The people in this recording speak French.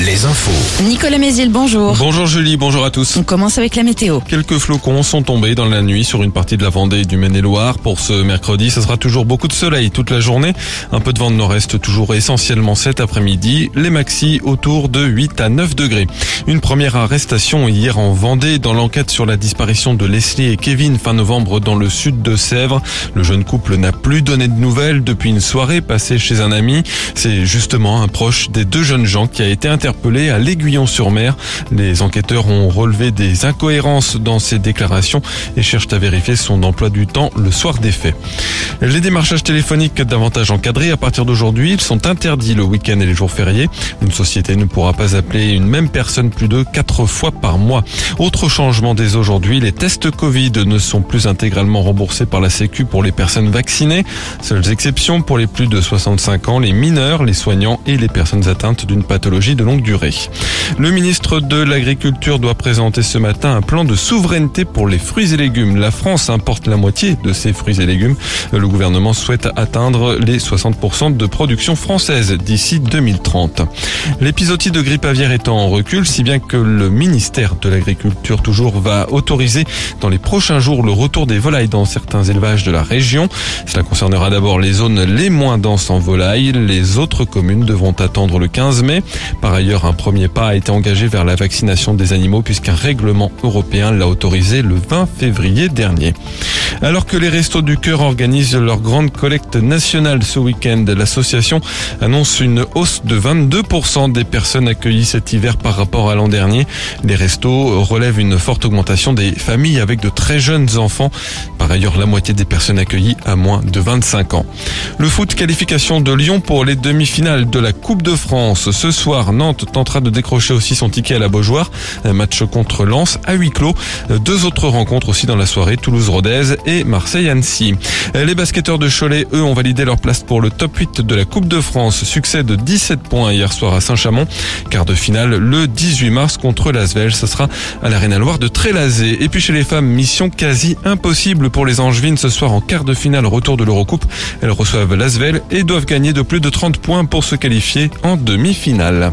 les infos. Nicolas Mézil, bonjour. Bonjour Julie, bonjour à tous. On commence avec la météo. Quelques flocons sont tombés dans la nuit sur une partie de la Vendée et du Maine-et-Loire. Pour ce mercredi, ce sera toujours beaucoup de soleil toute la journée. Un peu de vent de nord-est toujours essentiellement cet après-midi. Les maxi autour de 8 à 9 degrés. Une première arrestation hier en Vendée dans l'enquête sur la disparition de Leslie et Kevin fin novembre dans le sud de Sèvres. Le jeune couple n'a plus donné de nouvelles depuis une soirée passée chez un ami. C'est justement un proche des deux jeunes gens qui a été interpellé à l'Aiguillon-sur-Mer. Les enquêteurs ont relevé des incohérences dans ses déclarations et cherchent à vérifier son emploi du temps le soir des faits. Les démarchages téléphoniques davantage encadrés à partir d'aujourd'hui, ils sont interdits le week-end et les jours fériés. Une société ne pourra pas appeler une même personne plus de quatre fois par mois. Autre changement dès aujourd'hui, les tests Covid ne sont plus intégralement remboursés par la Sécu pour les personnes vaccinées. Seules exceptions pour les plus de 65 ans, les mineurs, les soignants et les personnes atteintes d'une pathologie de longue durée. Le ministre de l'Agriculture doit présenter ce matin un plan de souveraineté pour les fruits et légumes. La France importe la moitié de ses fruits et légumes. Le gouvernement souhaite atteindre les 60% de production française d'ici 2030. L'épisodie de grippe aviaire étant en recul, bien que le ministère de l'Agriculture toujours va autoriser dans les prochains jours le retour des volailles dans certains élevages de la région. Cela concernera d'abord les zones les moins denses en volailles. Les autres communes devront attendre le 15 mai. Par ailleurs, un premier pas a été engagé vers la vaccination des animaux puisqu'un règlement européen l'a autorisé le 20 février dernier. Alors que les Restos du Cœur organisent leur grande collecte nationale ce week-end, l'association annonce une hausse de 22% des personnes accueillies cet hiver par rapport l'an dernier. Les restos relèvent une forte augmentation des familles avec de très jeunes enfants. Par ailleurs, la moitié des personnes accueillies a moins de 25 ans. Le foot qualification de Lyon pour les demi-finales de la Coupe de France. Ce soir, Nantes tentera de décrocher aussi son ticket à la Beaujoire. Un match contre Lens à huis clos. Deux autres rencontres aussi dans la soirée, Toulouse-Rodez et Marseille-Annecy. Les basketteurs de Cholet, eux, ont validé leur place pour le top 8 de la Coupe de France. Succès de 17 points hier soir à Saint-Chamond. Quart de finale le 18 mars contre l'Asvel. Ce sera à l'Arena Loire de Trélazé. Et puis chez les femmes, mission quasi impossible pour les Angevines ce soir en quart de finale retour de l'Eurocoupe. Elles reçoivent l'Asvel et doivent gagner de plus de 30 points pour se qualifier en demi-finale.